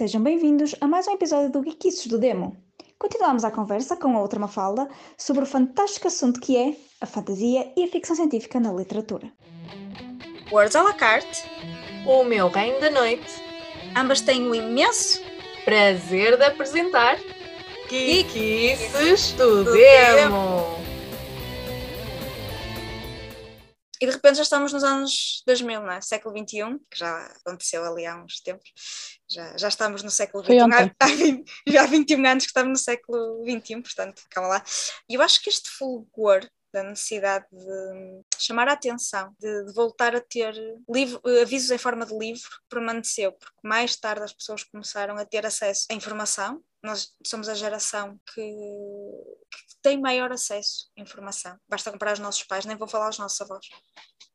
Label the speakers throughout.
Speaker 1: Sejam bem-vindos a mais um episódio do Geekices do Demo. Continuamos a conversa com a outra Mafalda sobre o fantástico assunto que é a fantasia e a ficção científica na literatura.
Speaker 2: Words à la carte,
Speaker 3: O meu reino da noite.
Speaker 2: ambas têm o imenso
Speaker 3: Prazer de apresentar Geekices do
Speaker 2: do
Speaker 3: Demo.
Speaker 2: E de repente já estamos nos anos 2000, não é? Século XXI, que já aconteceu ali há uns tempos. Já, já estamos no século XXI. Há, há 20 já há 21 anos que estamos no século XXI, portanto, calma lá. E eu acho que este fulgor da necessidade de chamar a atenção, de, de voltar a ter livro, avisos em forma de livro, permaneceu, porque mais tarde as pessoas começaram a ter acesso à informação. Nós somos a geração que, que tem maior acesso à informação. Basta comparar os nossos pais, nem vou falar aos nossos avós.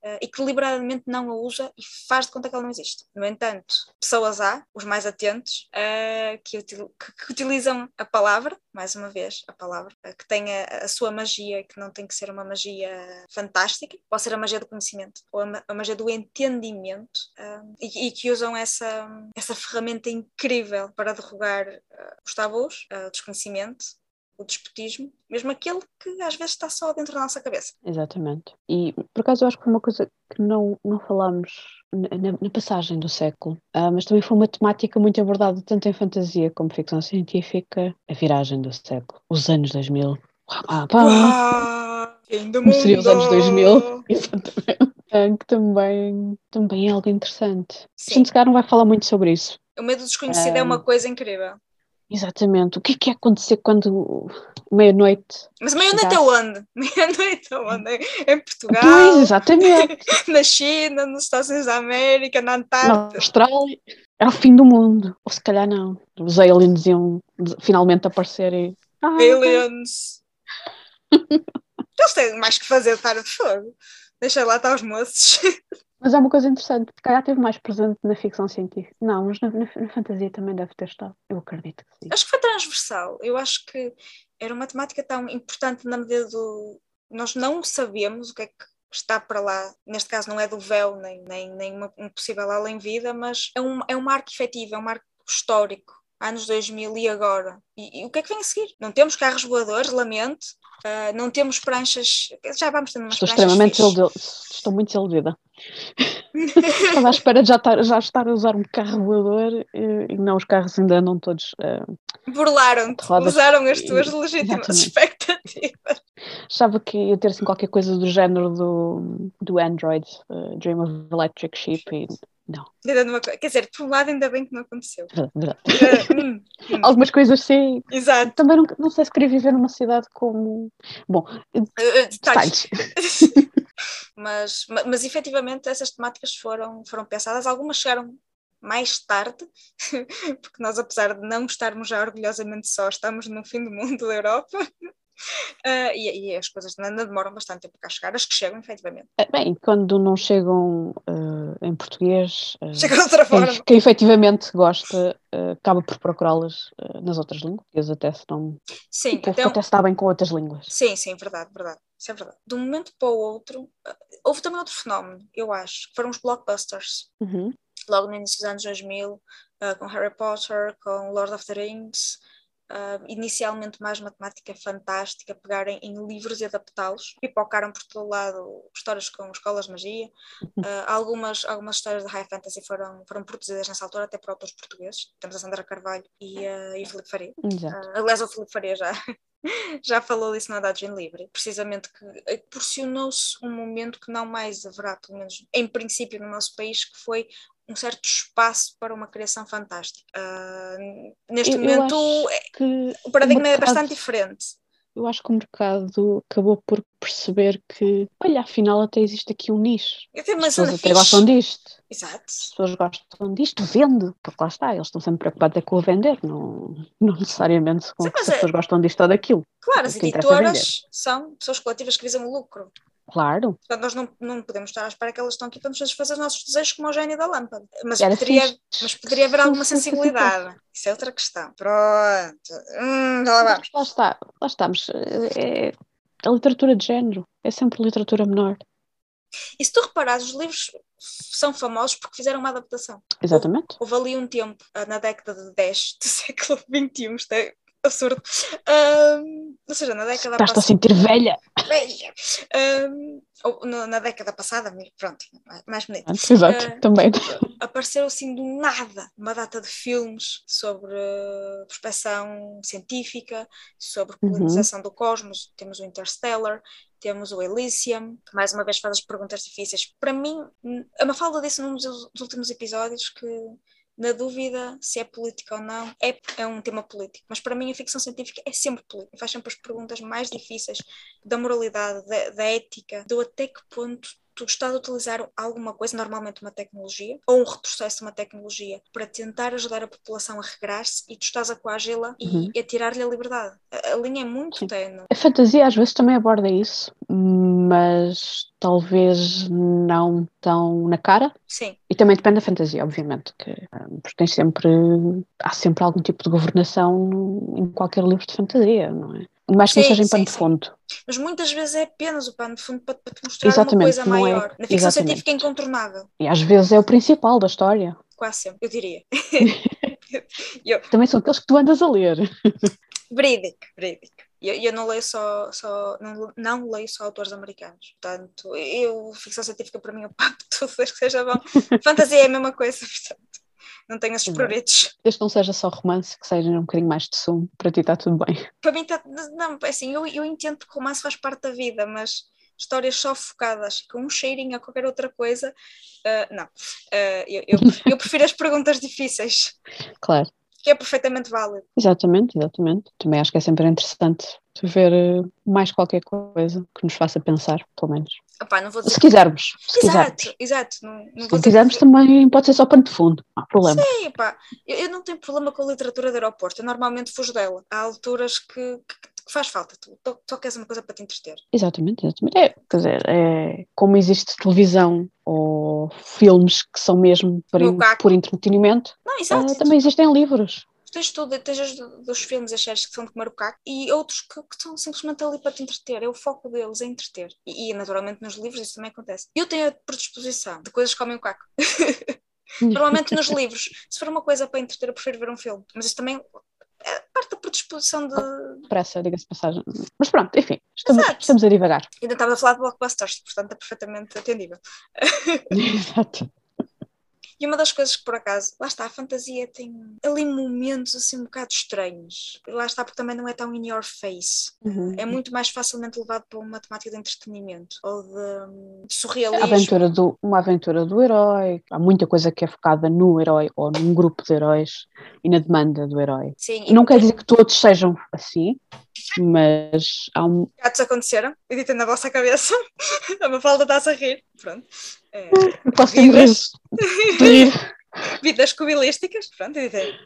Speaker 2: Eh, e que deliberadamente não a usa e faz de conta que ela não existe. No entanto, pessoas há, os mais atentos, eh, que, util- que- que utilizam a palavra, mais uma vez, a palavra, eh, que tem a, a sua magia, que não tem que ser uma magia fantástica, pode ser a magia do conhecimento ou a, a magia do entendimento, e, e que usam essa, essa ferramenta incrível para derrogar eh, os tabus, o desconhecimento, o despotismo, mesmo aquele que às vezes está só dentro da nossa cabeça.
Speaker 4: Exatamente. E por acaso eu acho que foi uma coisa que não, não falámos na, na- passagem do século, Ah, mas também foi uma temática muito abordada tanto em fantasia como ficção científica, a viragem do século, os anos 2000. Pá, pá,
Speaker 2: Uau!
Speaker 4: Como seria os anos
Speaker 2: mundo!
Speaker 4: 2000. Exatamente. Ah, Que também, também é algo interessante. A
Speaker 2: Sim,
Speaker 4: gente se calhar não vai falar muito sobre isso.
Speaker 2: o medo do desconhecido é uma coisa incrível.
Speaker 4: Exatamente. O que é que ia acontecer quando meia-noite?
Speaker 2: Mas meia-noite
Speaker 4: Chegasse.
Speaker 2: aonde? Meia-noite aonde? Em Portugal,
Speaker 4: Pois, exatamente.
Speaker 2: na China, nos Estados Unidos da América, na
Speaker 4: Na
Speaker 2: Antártida.
Speaker 4: Austrália era o fim do mundo. Ou se calhar não. Os aliens iam finalmente aparecer e. Ah,
Speaker 2: Aliens. Eles têm mais que fazer estar de fogo. Deixa lá estar os moços.
Speaker 4: Mas é uma coisa interessante. Se calhar esteve mais presente na ficção científica. Não, mas na, na- na fantasia também deve ter estado. Eu acredito que sim.
Speaker 2: Acho que foi transversal. Eu acho que era uma temática tão importante na medida do. Nós não sabemos o que é que está para lá. Neste caso, não é do véu, nem, nem, nem uma, um possível além-vida, mas é um, é um marco efetivo, é um marco histórico. Anos 2000 e agora. E, e o que é que vem a seguir? Não temos carros voadores, lamento. Ah, não temos pranchas. Já vamos ter umas
Speaker 4: Estou
Speaker 2: pranchas.
Speaker 4: extremamente
Speaker 2: fixe.
Speaker 4: desiludida. Estou muito desiludida. Estava à espera de já estar, já estar a usar um carro voador e, e não, os carros ainda andam todos. eh,
Speaker 2: Burlaram-te, usaram as
Speaker 4: e-
Speaker 2: tuas legítimas
Speaker 4: exatamente.
Speaker 2: expectativas.
Speaker 4: Achava que ia ter assim qualquer coisa do género do, do Android, eh, Dream of Electric Sheep e não,
Speaker 2: Quer dizer, por um lado, ainda bem que não aconteceu.
Speaker 4: verdade,
Speaker 2: hum, hum,
Speaker 4: Algumas coisas sim.
Speaker 2: Exato.
Speaker 4: Também não, não sei se queria viver numa cidade como. Bom,
Speaker 2: detalhes.
Speaker 4: detalhes.
Speaker 2: mas, ma- mas efetivamente essas temáticas foram, foram pensadas, algumas chegaram mais tarde, porque nós, apesar de não estarmos já orgulhosamente só, estamos no fim do mundo da Europa. Ah, e, e as coisas ainda demoram bastante tempo cá chegar, as que chegam, efetivamente.
Speaker 4: Eh, Bem, quando não chegam eh, em português,
Speaker 2: Chegam de outra forma.
Speaker 4: quem, quem efetivamente gosta eh, acaba por procurá-las nas outras línguas, até se não.
Speaker 2: Sim, então,
Speaker 4: até se dá bem com outras línguas.
Speaker 2: Sim, sim, verdade, verdade. Isso é verdade. De um momento para o outro, ah, houve também outro fenómeno, eu acho, que foram os blockbusters.
Speaker 4: Uhum.
Speaker 2: Logo no início dos anos 2000, ah, com Harry Potter, com Lord of the Rings, ah, inicialmente mais matemática fantástica, pegarem em livros e adaptá-los, pipocaram por todo lado histórias com escolas de magia. Ah, algumas, algumas histórias de high fantasy foram, foram produzidas nessa altura, até por autores portugueses. Temos a Sandra Carvalho e, ah, e o Filipe Faria. Ah, aliás, o Filipe Faria já, já falou disso na Adagio Livre, precisamente que eh, proporcionou-se um momento que não mais haverá, pelo menos em princípio no nosso país, que foi um certo espaço para uma criação fantástica. Ah, neste
Speaker 4: Eu- eu
Speaker 2: momento é-
Speaker 4: que
Speaker 2: o paradigma é bastante diferente.
Speaker 4: Eu acho que o mercado acabou por perceber que, olha, afinal até existe aqui um nicho. As pessoas até
Speaker 2: fixe.
Speaker 4: gostam disto.
Speaker 2: Exato.
Speaker 4: As pessoas gostam disto, vende. Porque lá está, eles estão sempre preocupados é com o vender, não, não necessariamente com
Speaker 2: Sim,
Speaker 4: as
Speaker 2: é-
Speaker 4: pessoas gostam disto ou daquilo.
Speaker 2: Claro, as
Speaker 4: que interessa é
Speaker 2: editoras são pessoas coletivas que visam o lucro.
Speaker 4: Claro,
Speaker 2: Portanto, nós não, não podemos estar à espera que elas estão aqui para nos fazer os nossos desejos como o gênio da lâmpada. Mas
Speaker 4: Era
Speaker 2: poderia,
Speaker 4: fixe.
Speaker 2: mas poderia haver alguma sensibilidade. Isso é outra questão. Pronto. Hum, lá vamos.
Speaker 4: lá está, lá estamos. É, a literatura de género é sempre literatura menor.
Speaker 2: E se tu reparares, os livros são famosos porque fizeram uma adaptação.
Speaker 4: Exatamente.
Speaker 2: Houve ali um tempo, ah, na década de 10 do século XXI, é absurdo. Ahm, ou seja, na década
Speaker 4: Estás-te a sentir velha.
Speaker 2: Velha! Ahm, ou na, na década passada, pronto, mais bonito.
Speaker 4: Exato,
Speaker 2: Ah,
Speaker 4: também.
Speaker 2: apareceu assim do nada uma data de filmes sobre uh, prospeção científica, sobre
Speaker 4: Uhum.
Speaker 2: colonização do cosmos. Temos o Interstellar, temos o Elysium, que mais uma vez faz as perguntas difíceis. Para mim, a Mafalda disse num dos últimos episódios que, na dúvida se é política ou não, é, é um tema político. Mas para mim, a ficção científica é sempre política. Faz sempre as perguntas mais difíceis da moralidade, da, da ética, do até que ponto tu estás a utilizar alguma coisa, normalmente uma tecnologia, ou um retrocesso de uma tecnologia, para tentar ajudar a população a regrar-se e tu estás a coagi-la e
Speaker 4: Uhum.
Speaker 2: a tirar-lhe a liberdade. A, a linha é muito
Speaker 4: Sim.
Speaker 2: tenue.
Speaker 4: A fantasia às vezes também aborda isso, mas talvez não tão na cara.
Speaker 2: Sim,
Speaker 4: E também depende da fantasia, obviamente, que, hum, porque tem sempre, há sempre algum tipo de governação no- em qualquer livro de fantasia, não é? Mais que não
Speaker 2: Sim,
Speaker 4: seja em
Speaker 2: sim,
Speaker 4: pano de
Speaker 2: sim.
Speaker 4: fundo.
Speaker 2: mas muitas vezes é apenas o pano de fundo para, para te mostrar
Speaker 4: Exatamente,
Speaker 2: uma coisa
Speaker 4: não é-
Speaker 2: maior. Na ficção
Speaker 4: exatamente.
Speaker 2: científica é incontornável,
Speaker 4: E às vezes é o principal da história.
Speaker 2: quase sempre, eu diria.
Speaker 4: Também são aqueles que tu andas a ler.
Speaker 2: Verídico, verídico. E eu, eu não leio só, só não, não leio só autores americanos. Portanto, eu, ficção científica para mim eu papo tudo, desde que seja bom. Fantasia é a mesma coisa, portanto, não tenho esses prioridades.
Speaker 4: Desde que não seja só romance, que seja um bocadinho mais de sumo, para ti está tudo bem.
Speaker 2: Para mim, tá, não, assim, eu, eu entendo que romance faz parte da vida, mas histórias só focadas com um cheirinho a qualquer outra coisa, ah, não. Ah, eu, eu, eu prefiro as perguntas difíceis,
Speaker 4: Claro.
Speaker 2: Que é perfeitamente válido.
Speaker 4: Exatamente, exatamente. Também acho que é sempre interessante ver eh, mais qualquer coisa que nos faça pensar, pelo menos.
Speaker 2: Dizer
Speaker 4: Se quisermos, se quisermos.
Speaker 2: Exato, exato. Não, não
Speaker 4: Se quisermos
Speaker 2: que-
Speaker 4: também pode ser só pano de fundo, não há problema.
Speaker 2: Sim, pá, eu, eu não tenho problema com a literatura de aeroporto, eu normalmente fujo dela. Há alturas que- que faz falta, tu só queres uma coisa para te entreter.
Speaker 4: Exatamente, exatamente. É, quer dizer, é, como existe televisão ou filmes que são mesmo por, por entretenimento,
Speaker 2: Não, exato.
Speaker 4: também existem livros.
Speaker 2: Tens tudo, tens do- dos filmes, as séries que são de comer o caco e outros que, que estão simplesmente ali para te entreter. É o foco deles, é entreter. E, e, naturalmente nos livros isso também acontece. Eu tenho a predisposição de coisas que comem o caco. Normalmente nos livros, se for uma coisa para entreter, eu prefiro ver um filme. Mas isso também é parte da predisposição de.
Speaker 4: Pressa, diga-se passagem. Mas pronto, enfim, estamos,
Speaker 2: Exato.
Speaker 4: estamos a divagar.
Speaker 2: Ainda estava a falar de blockbusters, portanto é perfeitamente atendível.
Speaker 4: Exato.
Speaker 2: E uma das coisas que por acaso, lá está, a fantasia tem ali momentos assim um bocado estranhos. E lá está porque também não é tão in your face.
Speaker 4: Uhum.
Speaker 2: É muito mais facilmente levado para uma temática de entretenimento ou de, hum, de surrealismo.
Speaker 4: aventura do, uma aventura do herói, há muita coisa que é focada no herói ou num grupo de heróis e na demanda do herói.
Speaker 2: Sim,
Speaker 4: Não quer dizer que todos sejam assim, mas há um.
Speaker 2: gatos aconteceram, editem na vossa cabeça. a Mafalda está-se a rir. Pronto. É,
Speaker 4: Eu posso ter de rir.
Speaker 2: vidas cubilísticas, pronto,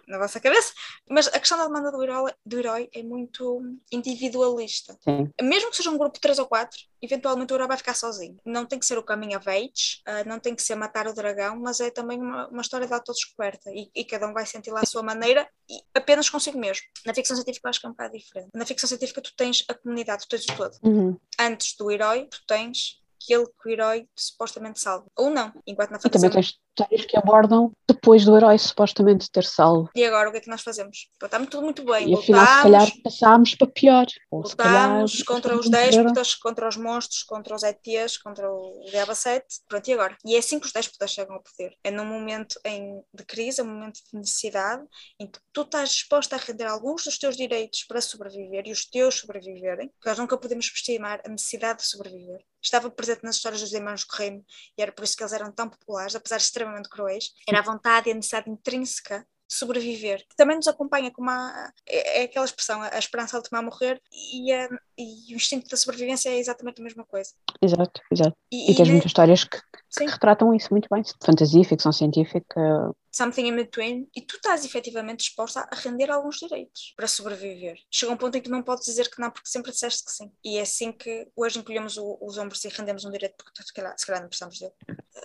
Speaker 2: na vossa cabeça. Mas a questão da demanda do herói, do herói é muito individualista.
Speaker 4: Sim,
Speaker 2: mesmo que seja um grupo de 3 ou 4, eventualmente o herói vai ficar sozinho. Não tem que ser o coming of age, ah, não tem que ser matar o dragão, mas é também uma, uma história de autodescoberta e, e cada um vai sentir lá a sua maneira e apenas consigo mesmo. Na ficção científica eu acho que é um bocado diferente. Na ficção científica tu tens a comunidade, tu tens o todo.
Speaker 4: Uhum.
Speaker 2: Antes do herói, tu tens aquele que o herói supostamente salva. Ou não, enquanto na
Speaker 4: E também tens histórias que abordam depois do herói supostamente ter salvo.
Speaker 2: E agora o que é que nós fazemos? Está tudo muito bem.
Speaker 4: E afinal, se calhar, passámos para pior. Ou se calhar,
Speaker 2: Lutámos contra os déspotas, contra os monstros, contra os ETs, contra o Diaba 7. Pronto, e agora? E é assim que os déspotas chegam ao poder. É num momento em, de crise, é um momento de necessidade, em que tu estás disposta a render alguns dos teus direitos para sobreviver e os teus sobreviverem, porque nós nunca podemos subestimar a necessidade de sobreviver. Estava presente nas histórias dos irmãos Correio e era por isso que eles eram tão populares, apesar de extremamente cruéis. Era a vontade e a necessidade intrínseca de sobreviver. que Também nos acompanha como a, é, é aquela expressão, a esperança última a morrer e, a- e o instinto da sobrevivência é exatamente a mesma coisa.
Speaker 4: Exato, exato.
Speaker 2: E,
Speaker 4: E tens
Speaker 2: ne-
Speaker 4: muitas histórias que, que retratam isso muito bem. Fantasia, ficção científica.
Speaker 2: something in between, e tu estás efetivamente disposta a render alguns direitos para sobreviver. Chega um ponto em que não podes dizer que não, porque sempre disseste que sim. E é assim que hoje encolhemos o- os ombros e rendemos um direito, porque se calhar, se calhar não precisamos dele.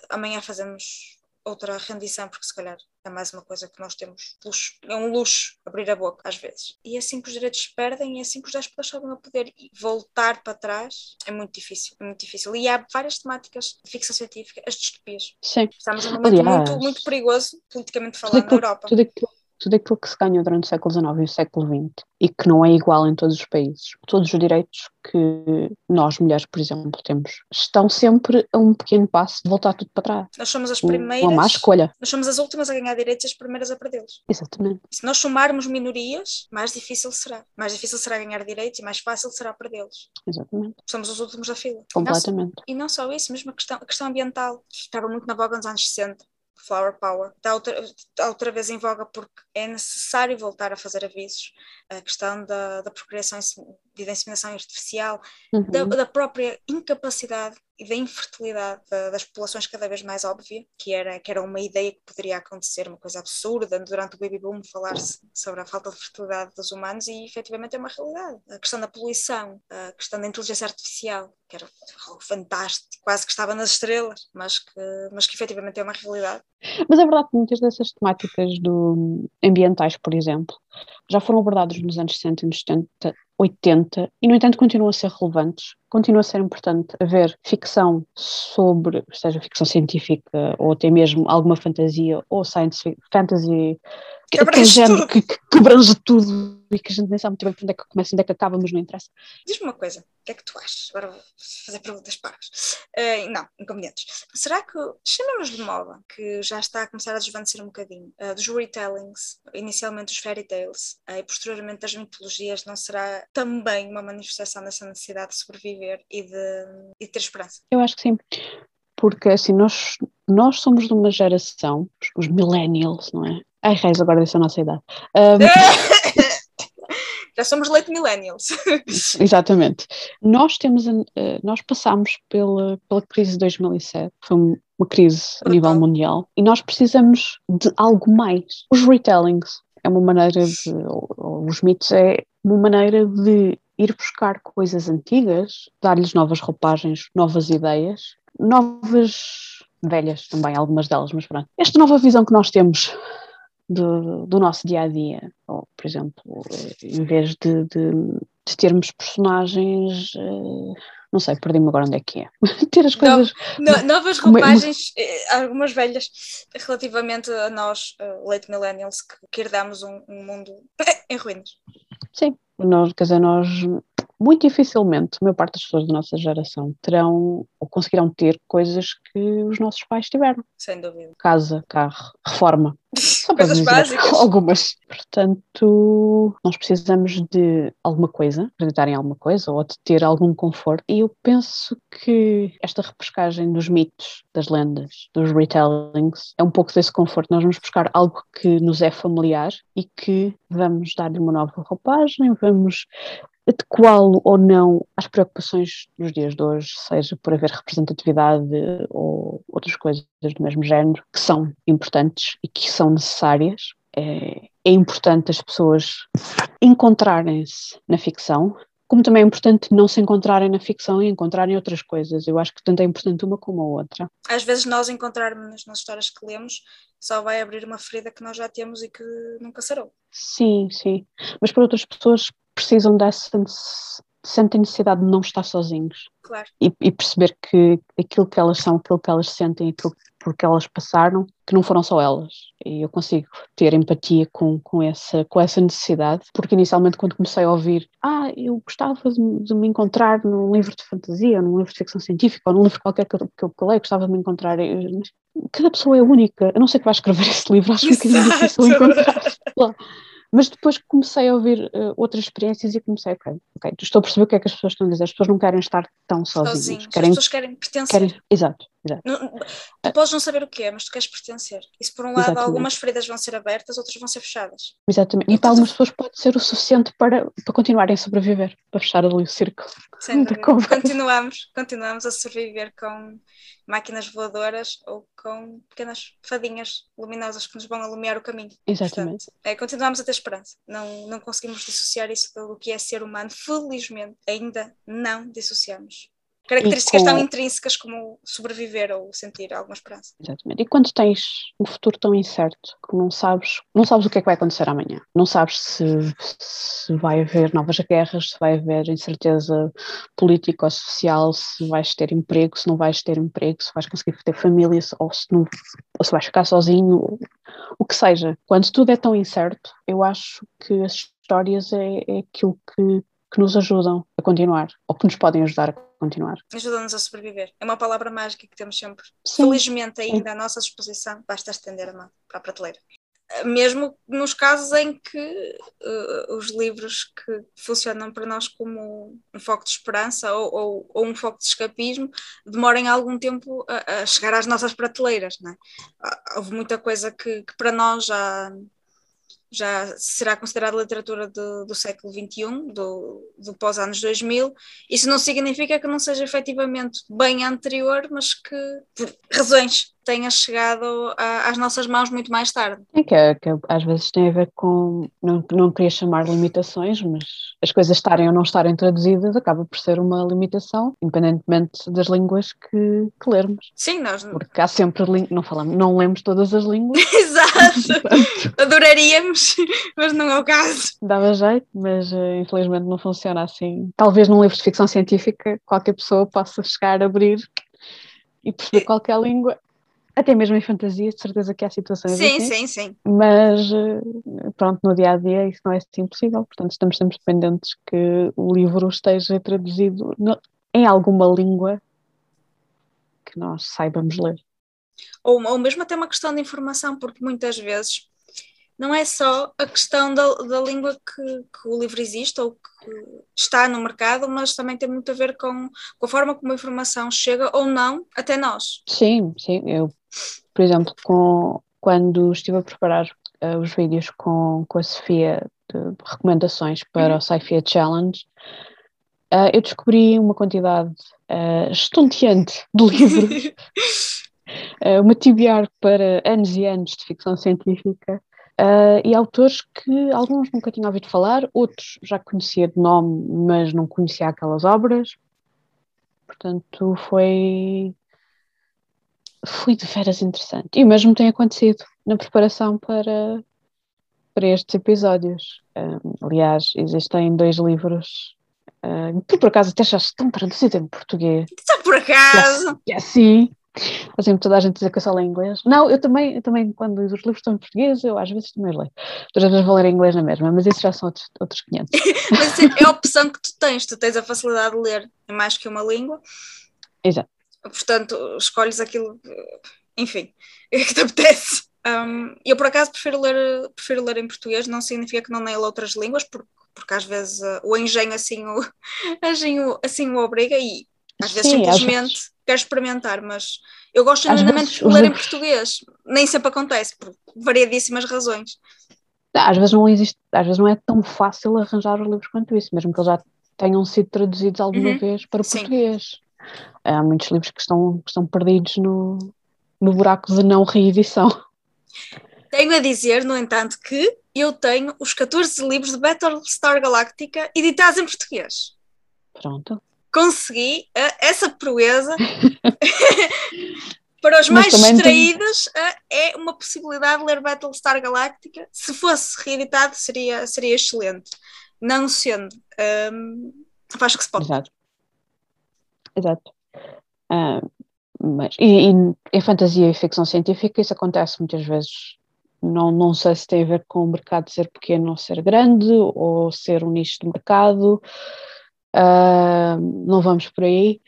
Speaker 2: Amanhã fazemos outra rendição, porque se calhar é mais uma coisa que nós temos luxo, é um luxo abrir a boca às vezes. E é assim que os direitos se perdem e é assim que os 10 pessoas sobem a poder e voltar para trás é muito difícil, é muito difícil. E há várias temáticas de ficção científica, as distopias.
Speaker 4: Sim.
Speaker 2: Estamos num momento
Speaker 4: Aliás,
Speaker 2: muito, muito perigoso, politicamente falando, na Europa.
Speaker 4: tudo, aquilo, tudo aquilo que se ganhou durante o século XIX e o século XX e que não é igual em todos os países, todos os direitos que nós, mulheres, por exemplo, temos, estão sempre a um pequeno passo de voltar tudo para trás.
Speaker 2: Nós somos as primeiras,
Speaker 4: Uma má escolha.
Speaker 2: nós somos as últimas a ganhar direitos e as primeiras a perdê-los.
Speaker 4: Exatamente.
Speaker 2: Se nós somarmos minorias, mais difícil será. Mais difícil será ganhar direitos e mais fácil será perdê-los.
Speaker 4: Exatamente.
Speaker 2: Somos os últimos da fila. Não só-
Speaker 4: Completamente.
Speaker 2: E não só isso, mesmo a questão, a questão ambiental, estava muito na voga nos anos 60. Flower Power está outra, está outra vez em voga porque é necessário voltar a fazer avisos. A questão da, da procriação e da inseminação artificial,
Speaker 4: Uhum.
Speaker 2: da, da própria incapacidade e da infertilidade da- das populações cada vez mais óbvia, que era, que era uma ideia que poderia acontecer, uma coisa absurda, durante o baby boom falar-se sobre a falta de fertilidade dos humanos e efetivamente é uma realidade. A questão da poluição, a questão da inteligência artificial, que era algo fantástico, quase que estava nas estrelas, mas que, mas que efetivamente é uma realidade.
Speaker 4: Mas é verdade que muitas dessas temáticas do, ambientais, por exemplo, já foram abordadas nos anos 60 e nos 70, 80 e, no entanto, continuam a ser relevantes. Continua a ser importante haver ficção sobre, seja ficção científica ou até mesmo alguma fantasia ou science fantasy,
Speaker 2: Que
Speaker 4: que, género
Speaker 2: tudo.
Speaker 4: que, que, abrange tudo e que a gente nem sabe muito bem onde é que começa e onde é que acaba, mas não interessa.
Speaker 2: Diz-me uma coisa, o que é que tu achas? Agora vou fazer perguntas pagas. Eh, não, inconvenientes. Será que, chamemos de moda, que já está a começar a desvanecer um bocadinho, eh, dos retellings, inicialmente os fairy tales, eh, e posteriormente das mitologias, não será também uma manifestação dessa necessidade de sobreviver e de, e de ter esperança?
Speaker 4: Eu acho que sim, porque assim, nós, nós somos de uma geração, os- millennials, não é? Ai, reis, agora disse a nossa idade. Ahm,
Speaker 2: já somos late millennials.
Speaker 4: Exatamente. Nós temos, eh, nós passamos pela, pela crise de 2007, foi um- uma crise a nível mundial, e nós precisamos de algo mais. Os retellings é uma maneira de, os mitos é uma maneira de ir buscar coisas antigas, dar-lhes novas roupagens, novas ideias, novas, velhas também, algumas delas, mas pronto. Esta nova visão que nós temos do, do nosso dia a dia, ou por exemplo, em vez de, de, de termos personagens, eh, não sei, perdi-me agora onde é que é, ter as coisas,
Speaker 2: No- novas
Speaker 4: Uma- uma-
Speaker 2: roupagens, eh, algumas velhas, relativamente a nós, eh, late millennials, que, que herdamos um, um mundo em ruínas.
Speaker 4: sim, nós, quer dizer, nós muito dificilmente, a maior parte das pessoas da nossa geração terão ou conseguirão ter coisas que os nossos pais tiveram,
Speaker 2: Sem dúvida.
Speaker 4: casa, carro, reforma, Só
Speaker 2: Coisas básicas.
Speaker 4: Algumas. Portanto, nós precisamos de alguma coisa, acreditar em alguma coisa ou de ter algum conforto. E eu penso que esta repescagem dos mitos, das lendas, dos retellings, é um pouco desse conforto. Nós vamos buscar algo que nos é familiar e que vamos dar-lhe uma nova roupagem, vamos adequá-lo ou não às preocupações dos dias de hoje, seja por haver representatividade ou outras coisas do mesmo género, que são importantes e que são necessárias. É, é importante as pessoas encontrarem-se na ficção, como também é importante não se encontrarem na ficção e encontrarem outras coisas. Eu acho que tanto é importante uma como a outra.
Speaker 2: Às vezes nós encontrarmos nas histórias que lemos só vai abrir uma ferida que nós já temos e que nunca sarou.
Speaker 4: Sim, sim. Mas para outras pessoas precisam dessa sentem necessidade de não estar sozinhos
Speaker 2: Claro.
Speaker 4: e, e perceber que aquilo que elas são, aquilo que elas sentem, aquilo por que elas passaram, que não foram só elas. E eu consigo ter empatia com, com, essa, com essa necessidade, porque inicialmente quando comecei a ouvir, ah, eu gostava de, me- encontrar num livro de fantasia, num livro de ficção científica, ou num livro qualquer que eu, que eu, que eu leio, gostava de me encontrar. Eu- mas cada pessoa é única, a não ser que vá escrever esse livro, acho um bocadinho difícil
Speaker 2: Exato.
Speaker 4: encontrar. Mas depois comecei a ouvir eh, outras experiências e comecei, ok, ok, estou a perceber o que é que as pessoas estão a dizer. As pessoas não querem estar tão sozinhas.
Speaker 2: Sozinhos. As
Speaker 4: Querem,
Speaker 2: pessoas querem pertencer.
Speaker 4: querem, exato, exato.
Speaker 2: Não- tu podes não saber o que é, mas tu queres pertencer. E se por um lado
Speaker 4: Exatamente.
Speaker 2: algumas feridas vão ser abertas, outras vão ser fechadas.
Speaker 4: Exatamente. E
Speaker 2: Então,
Speaker 4: para algumas pessoas pode ser o suficiente para, para continuarem a sobreviver, para fechar ali o círculo.
Speaker 2: Sem. Continuamos, continuamos a sobreviver com máquinas voadoras ou com pequenas fadinhas luminosas que nos vão alumiar o caminho.
Speaker 4: Exatamente.
Speaker 2: Portanto, é, continuamos a ter esperança. Não, não conseguimos dissociar isso do que é ser humano. Felizmente, ainda não dissociamos. Características
Speaker 4: com-
Speaker 2: tão intrínsecas como sobreviver ou sentir alguma esperança.
Speaker 4: Exatamente. E quando tens um futuro tão incerto que não sabes, não sabes o que é que vai acontecer amanhã, não sabes se, se vai haver novas guerras, se vai haver incerteza política ou social, se vais ter emprego, se não vais ter emprego, se vais conseguir ter família, ou se, não, ou se vais ficar sozinho, o que seja. Quando tudo é tão incerto, eu acho que as histórias é, é aquilo que, que nos ajudam a continuar, ou que nos podem ajudar a continuar.
Speaker 2: Ajuda-nos a sobreviver. É uma palavra mágica que temos sempre,
Speaker 4: Sim.
Speaker 2: felizmente, ainda à nossa disposição. Basta estender a mão para a prateleira. Mesmo nos casos em que eh, os livros que funcionam para nós como um foco de esperança ou, ou- ou um foco de escapismo demorem algum tempo a, a chegar às nossas prateleiras. Não é? Ah, Houve muita coisa que, que para nós já, já será considerada literatura do, do século XXI, do, do pós-anos 2000. Isso não significa que não seja efetivamente bem anterior, mas que por razões tenha chegado a- às nossas mãos muito mais tarde.
Speaker 4: É que, é- que às vezes tem a ver com, não, não queria chamar limitações, mas as coisas estarem ou não estarem traduzidas acaba por ser uma limitação, independentemente das línguas que, que lermos.
Speaker 2: Sim, nós.
Speaker 4: Porque há sempre, não falamos, não lemos todas as línguas,
Speaker 2: Exato! Adoraríamos, mas não é o caso.
Speaker 4: dava jeito, mas eh, infelizmente não funciona assim. Talvez num livro de ficção científica qualquer pessoa possa chegar a abrir e perceber qualquer língua, até mesmo em fantasia, de certeza que há situações
Speaker 2: Sim,
Speaker 4: assim.
Speaker 2: sim, sim.
Speaker 4: mas eh, pronto, no dia a dia isso não é assim possível, portanto estamos sempre dependentes que o livro esteja traduzido no- em alguma língua que nós saibamos ler.
Speaker 2: Ou, ou mesmo até uma questão de informação, porque muitas vezes não é só a questão da, da língua que, que o livro existe ou que está no mercado, mas também tem muito a ver com, com a forma como a informação chega ou não até nós.
Speaker 4: Sim, sim, eu, por exemplo, com, quando estive a preparar eh, os vídeos com, com a Sofia de recomendações para
Speaker 2: Uhum.
Speaker 4: o Sci-Fi Challenge, eh, eu descobri uma quantidade eh, estonteante de livros eh, uma TBR para anos e anos de ficção científica eh, e autores que alguns nunca tinha ouvido falar, outros já conhecia de nome, mas não conhecia aquelas obras. Portanto, foi, foi de veras interessante. E o mesmo tem acontecido na preparação para, para estes episódios. Um, aliás, existem dois livros uh, que por acaso até já estão traduzidos em português.
Speaker 2: Só por acaso.
Speaker 4: E assim, assim toda a gente dizer que eu só leio inglês. Não, eu também, eu também quando os livros estão em português, eu às vezes também leio. Outras vezes vou ler em inglês na mesma, mas isso já são outros, outros 500.
Speaker 2: Mas é a opção que tu tens, tu tens a facilidade de ler mais que uma língua.
Speaker 4: Exato.
Speaker 2: Portanto, escolhes aquilo, enfim, que te apetece. Um, eu, por acaso, prefiro ler, prefiro ler em português, não significa que não leia outras línguas, porque, porque às vezes uh, o engenho assim o, assim, o, assim o obriga e às vezes
Speaker 4: Sim,
Speaker 2: simplesmente
Speaker 4: vezes-
Speaker 2: quero experimentar, mas eu gosto genuinamente de ler em português. Nem sempre acontece, por variadíssimas razões.
Speaker 4: Às vezes não existe, às vezes não é tão fácil arranjar os livros quanto isso, mesmo que eles já tenham sido traduzidos alguma
Speaker 2: Uhum,
Speaker 4: vez para
Speaker 2: sim.
Speaker 4: português. Há muitos livros que estão, que estão perdidos no, no buraco de não reedição.
Speaker 2: Tenho a dizer, no entanto, que eu tenho os 14 livros de Battlestar Galactica editados em português.
Speaker 4: Pronto.
Speaker 2: Consegui uh, essa proeza. Para os
Speaker 4: Mas
Speaker 2: mais
Speaker 4: também tem-
Speaker 2: distraídos, uh, é uma possibilidade de ler Battlestar Galactica. Se fosse reeditado, seria, seria excelente. Não sendo, um, faz que se pode.
Speaker 4: Exato. Exato. Ah, mas, e, e em fantasia e ficção científica isso acontece muitas vezes. Não, não sei se tem a ver com o mercado ser pequeno ou ser grande, ou ser um nicho de mercado. Ah, não vamos por aí.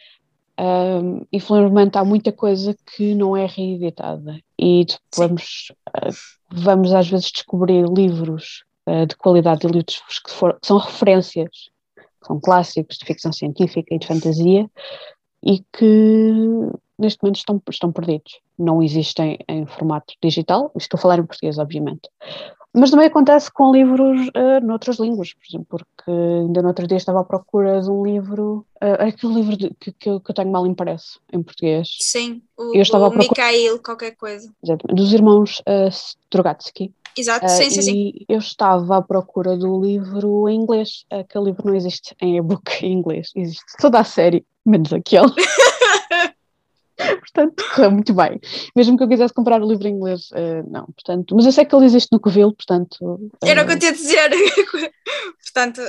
Speaker 4: Ah, infelizmente há muita coisa que não é reeditada e vamos, vamos às vezes descobrir livros de qualidade e livros que, for- que são referências são clássicos de ficção científica e de fantasia e que neste momento estão, estão perdidos. Não existem em formato digital, estou a falar em português, obviamente. Mas também acontece com livros uh, noutras línguas, por exemplo, porque ainda no outro dia estava à procura de um livro, uh, aquele livro de- que, que, eu, tenho mal impresso em português,
Speaker 2: Sim, o,
Speaker 4: Eu estava
Speaker 2: o
Speaker 4: procura-
Speaker 2: Mikhail, qualquer coisa.
Speaker 4: exatamente, dos irmãos uh, Strugatsky.
Speaker 2: Exato,
Speaker 4: Uh,
Speaker 2: sim, sim, sim.
Speaker 4: e eu estava à procura do livro em inglês. Aquele livro não existe em e-book em inglês, existe toda a série menos aquele. Portanto, correu muito bem. Mesmo que eu quisesse comprar o livro em inglês, uh, não. Portanto, mas eu sei que ele existe no Covil, portanto. Uh,
Speaker 2: Era o que eu tinha a dizer. portanto,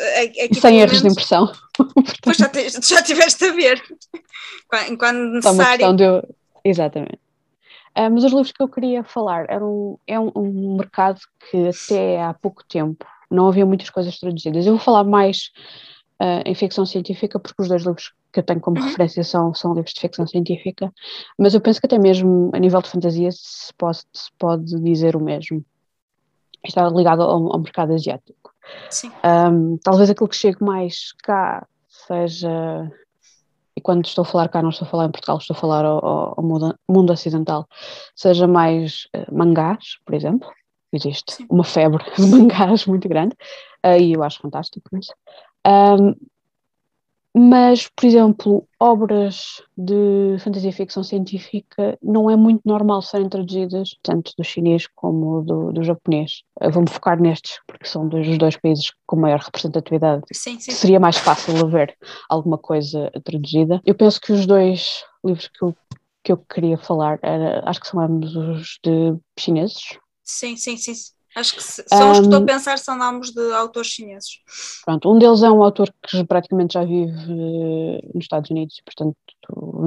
Speaker 2: aqui
Speaker 4: sem erros de impressão.
Speaker 2: Pois já, já tiveste a ver. Enquanto necessário.
Speaker 4: Só uma questão de eu... Exatamente. Uh, mas os livros que eu queria falar eram é um, um mercado que até há pouco tempo não havia muitas coisas traduzidas. Eu vou falar mais uh, em ficção científica, porque os dois livros que eu tenho como uhum. referência são, são livros de ficção científica, mas eu penso que até mesmo a nível de fantasia se pode, se pode dizer o mesmo. Está ligado ao, ao mercado asiático. Um, talvez aquilo que chegue mais cá seja e quando estou a falar cá, não estou a falar em Portugal, estou a falar ao, ao mundo, mundo, ocidental, seja mais uh, mangás, por exemplo, existe Sim. uma febre de mangás muito grande, uh, e eu acho fantástico isso. Um, mas, por exemplo, obras de fantasia e ficção científica não é muito normal serem traduzidas, tanto do chinês como do, do japonês. Vou-me focar nestes, porque são dos dois países com maior representatividade.
Speaker 2: Sim, sim.
Speaker 4: Seria mais fácil haver alguma coisa traduzida. Eu penso que os dois livros que eu, que eu queria falar, era, acho que são ambos os de chineses.
Speaker 2: Sim, sim, sim. Acho que são um, os que estou a pensar são nomes de autores chineses.
Speaker 4: Pronto, um deles é um autor que praticamente já vive uh, nos Estados Unidos, portanto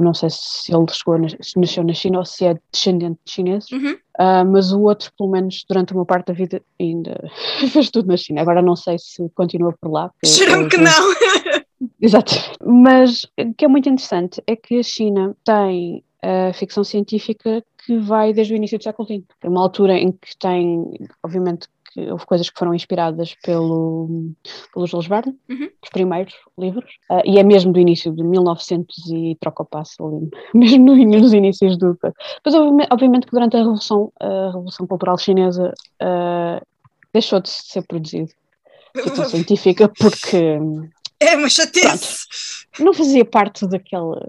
Speaker 4: não sei se ele chegou, nasceu na China ou se é descendente de chineses,
Speaker 2: uhum.
Speaker 4: uh, mas o outro, pelo menos durante uma parte da vida, ainda fez tudo na China. Agora não sei se continua por lá.
Speaker 2: Espero que não!
Speaker 4: Exato. Mas o que é muito interessante é que a China tem a ficção científica que vai desde o início do século XX. É uma altura em que tem, obviamente, que houve coisas que foram inspiradas pelo, pelo Jules Verne,
Speaker 2: uhum.
Speaker 4: os primeiros livros, uh, e é mesmo do início de 1900 e troca o passo, mesmo no, nos inícios do... Mas obviamente que durante a Revolução, a Revolução Cultural Chinesa uh, deixou de ser produzido ficção científica porque...
Speaker 2: É uma chatice!
Speaker 4: Pronto, não fazia parte daquele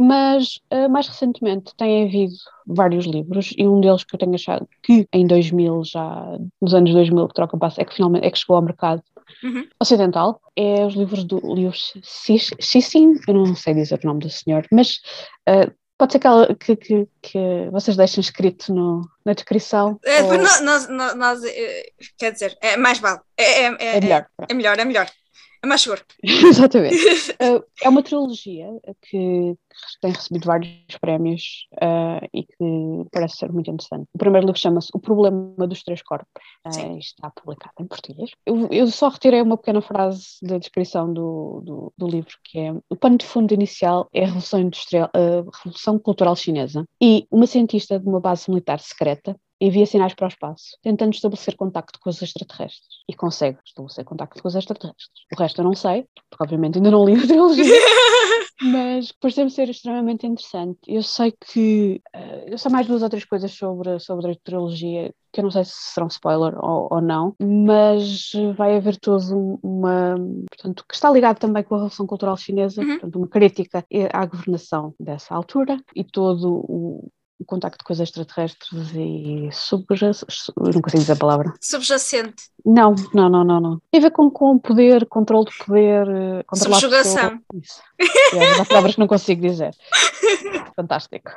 Speaker 4: mas uh, mais recentemente tem havido vários livros e um deles que eu tenho achado que em 2000 já, nos anos 2000 que troca passo, é que finalmente é que chegou ao mercado
Speaker 2: uhum.
Speaker 4: ocidental, é os livros do Liu Cixin, eu não sei dizer o nome do senhor, mas uh, Pode ser que, ela, que, que, que, vocês deixem escrito no, na descrição.
Speaker 2: É, ou... nós, nós, nós, eh, quer dizer, é mais vale. É, é, é,
Speaker 4: é melhor.
Speaker 2: É melhor, é melhor. É mais seguro.
Speaker 4: Exatamente. uh, é uma trilogia que, que, tem recebido vários prémios uh, e que parece ser muito interessante. O primeiro livro chama-se O Problema dos Três Corpos. Uh, está publicado em português. Eu, eu, só retirei uma pequena frase da descrição do, do, do, livro, que é o pano de fundo inicial é a Revolução, Industrial, a Revolução Cultural Chinesa e uma cientista de uma base militar secreta envia sinais para o espaço, tentando estabelecer contacto com os extraterrestres. E consegue estabelecer contacto com os extraterrestres. O resto eu não sei, porque obviamente ainda não li a trilogia. mas por ser extremamente interessante. Eu sei que uh, eu sei mais duas ou três coisas sobre, sobre a trilogia que eu não sei se serão spoiler ou, ou não, mas vai haver todo uma portanto que está ligado também com a Revolução Cultural Chinesa,
Speaker 2: uhum.
Speaker 4: portanto uma crítica à governação dessa altura e todo o, o contacto com os extraterrestres e subjacente. Não consigo dizer a palavra.
Speaker 2: Subjacente.
Speaker 4: Não, não, não, não, não. Tem a ver com, com poder, controle de poder, eh,
Speaker 2: subjugação.
Speaker 4: Isso. É, palavras que não consigo dizer. Fantástico.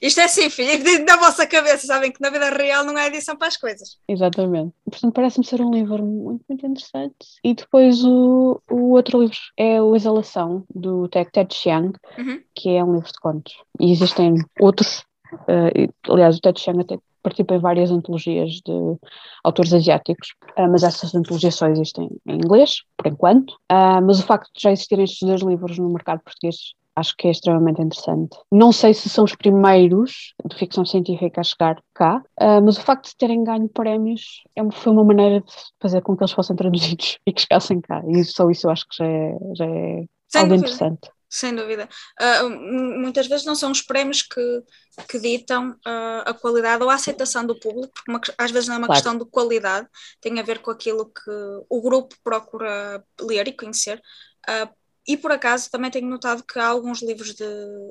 Speaker 2: Isto é assim, filho, da vossa cabeça, sabem que na vida real não há edição para as coisas.
Speaker 4: Exatamente. Portanto, parece-me ser um livro muito, muito interessante. E depois o, o outro livro é o Exalação, do Ted Chiang,
Speaker 2: uhum.
Speaker 4: que é um livro de contos. E existem outros Uh, aliás, o Ted Chiang até participa em várias antologias de autores asiáticos, uh, mas essas antologias só existem em inglês, por enquanto. Uh, mas o facto de já existirem estes dois livros no mercado português acho que é extremamente interessante. Não sei se são os primeiros de ficção científica a chegar cá, mas o facto de terem ganho prémios é, foi uma maneira de fazer com que eles fossem traduzidos e que chegassem cá. E só isso eu acho que já é, já é algo interessante.
Speaker 2: Sem dúvida. Uh, muitas vezes não são os prémios que, que ditam uh, a qualidade ou a aceitação do público, porque uma, às vezes não é uma claro. questão de qualidade, tem a ver com aquilo que o grupo procura ler e conhecer. Uh, E por acaso também tenho notado que há alguns livros de,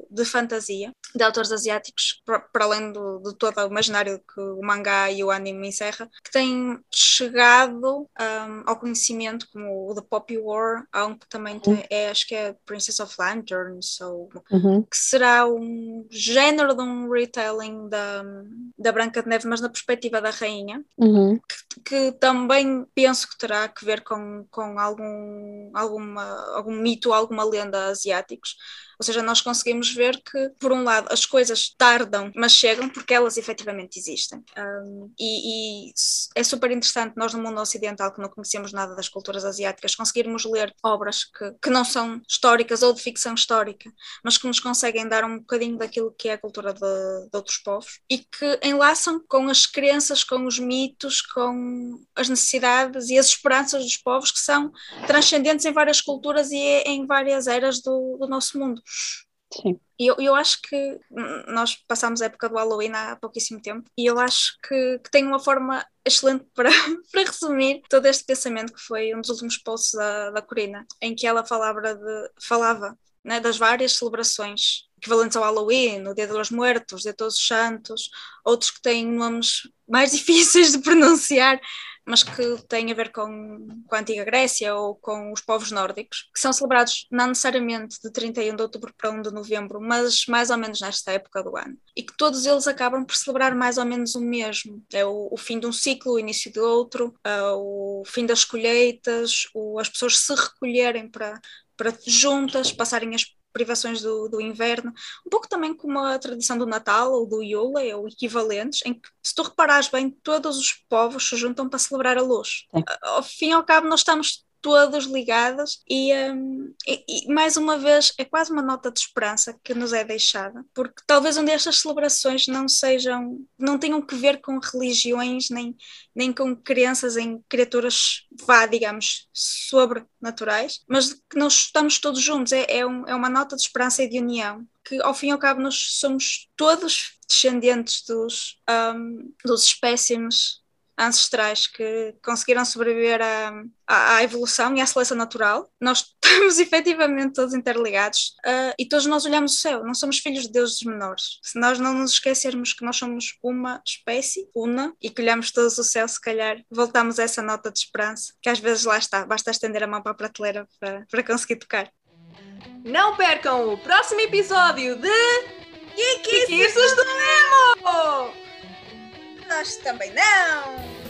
Speaker 2: de fantasia de autores asiáticos, para além do, de todo o imaginário que o mangá e o anime encerra, que têm chegado um, ao conhecimento, como o The Poppy War, há um que também tem, é, acho que é Princess of Lanterns, ou,
Speaker 4: Uhum.
Speaker 2: que será um género de um retelling da, da Branca de Neve, mas na perspectiva da rainha,
Speaker 4: Uhum.
Speaker 2: que também penso que terá que ver com, com algum, alguma, algum mito, alguma lenda asiáticos. Ou seja, nós conseguimos ver que, por um lado, as coisas tardam, mas chegam porque elas efetivamente existem. Um, e, e é super interessante nós no mundo ocidental, que não conhecemos nada das culturas asiáticas, conseguirmos ler obras que, que não são históricas ou de ficção histórica, mas que nos conseguem dar um bocadinho daquilo que é a cultura de, de outros povos e que enlaçam com as crenças, com os mitos, com as necessidades e as esperanças dos povos que são transcendentes em várias culturas e em várias eras do, do nosso mundo.
Speaker 4: Sim.
Speaker 2: E eu, eu acho que nós passámos a época do Halloween há pouquíssimo tempo e eu acho que, que tem uma forma excelente para, para resumir todo este pensamento que foi um dos últimos posts da, da Corina, em que ela falava, de, falava né, das várias celebrações equivalentes ao Halloween, o Dia dos Muertos, o Dia de Todos os Santos, outros que têm nomes mais difíceis de pronunciar, mas que têm a ver com, com a antiga Grécia ou com os povos nórdicos, que são celebrados não necessariamente de 31 de outubro para 1 de novembro, mas mais ou menos nesta época do ano. E que todos eles acabam por celebrar mais ou menos o mesmo. É o, o fim de um ciclo, o início de outro, uh, o fim das colheitas, o, as pessoas se recolherem para, para juntas, passarem as privações do, do, inverno, um pouco também como a tradição do Natal ou do Yule, ou equivalentes, em que, se tu reparares bem, todos os povos se juntam para celebrar a luz.
Speaker 4: É.
Speaker 2: Ao fim e ao cabo, nós estamos todos ligados e, um, e, e, mais uma vez é quase uma nota de esperança que nos é deixada porque talvez onde estas celebrações não sejam não tenham que ver com religiões nem, nem com crenças em criaturas vá digamos sobrenaturais mas que nós estamos todos juntos. É, é, um, é uma nota de esperança e de união que ao fim e ao cabo nós somos todos descendentes dos, um, dos espécimes ancestrais que conseguiram sobreviver à, à, evolução e à seleção natural. Nós estamos efetivamente todos interligados uh, e todos nós olhamos o céu, não somos filhos de deuses menores. Se nós não nos esquecermos que nós somos uma espécie, una, e que olhamos todos o céu, se calhar voltamos a essa nota de esperança, que às vezes lá está, basta estender a mão para a prateleira para, para conseguir tocar.
Speaker 3: Não percam o próximo episódio de Kikices do Nemo!
Speaker 2: Nós também não!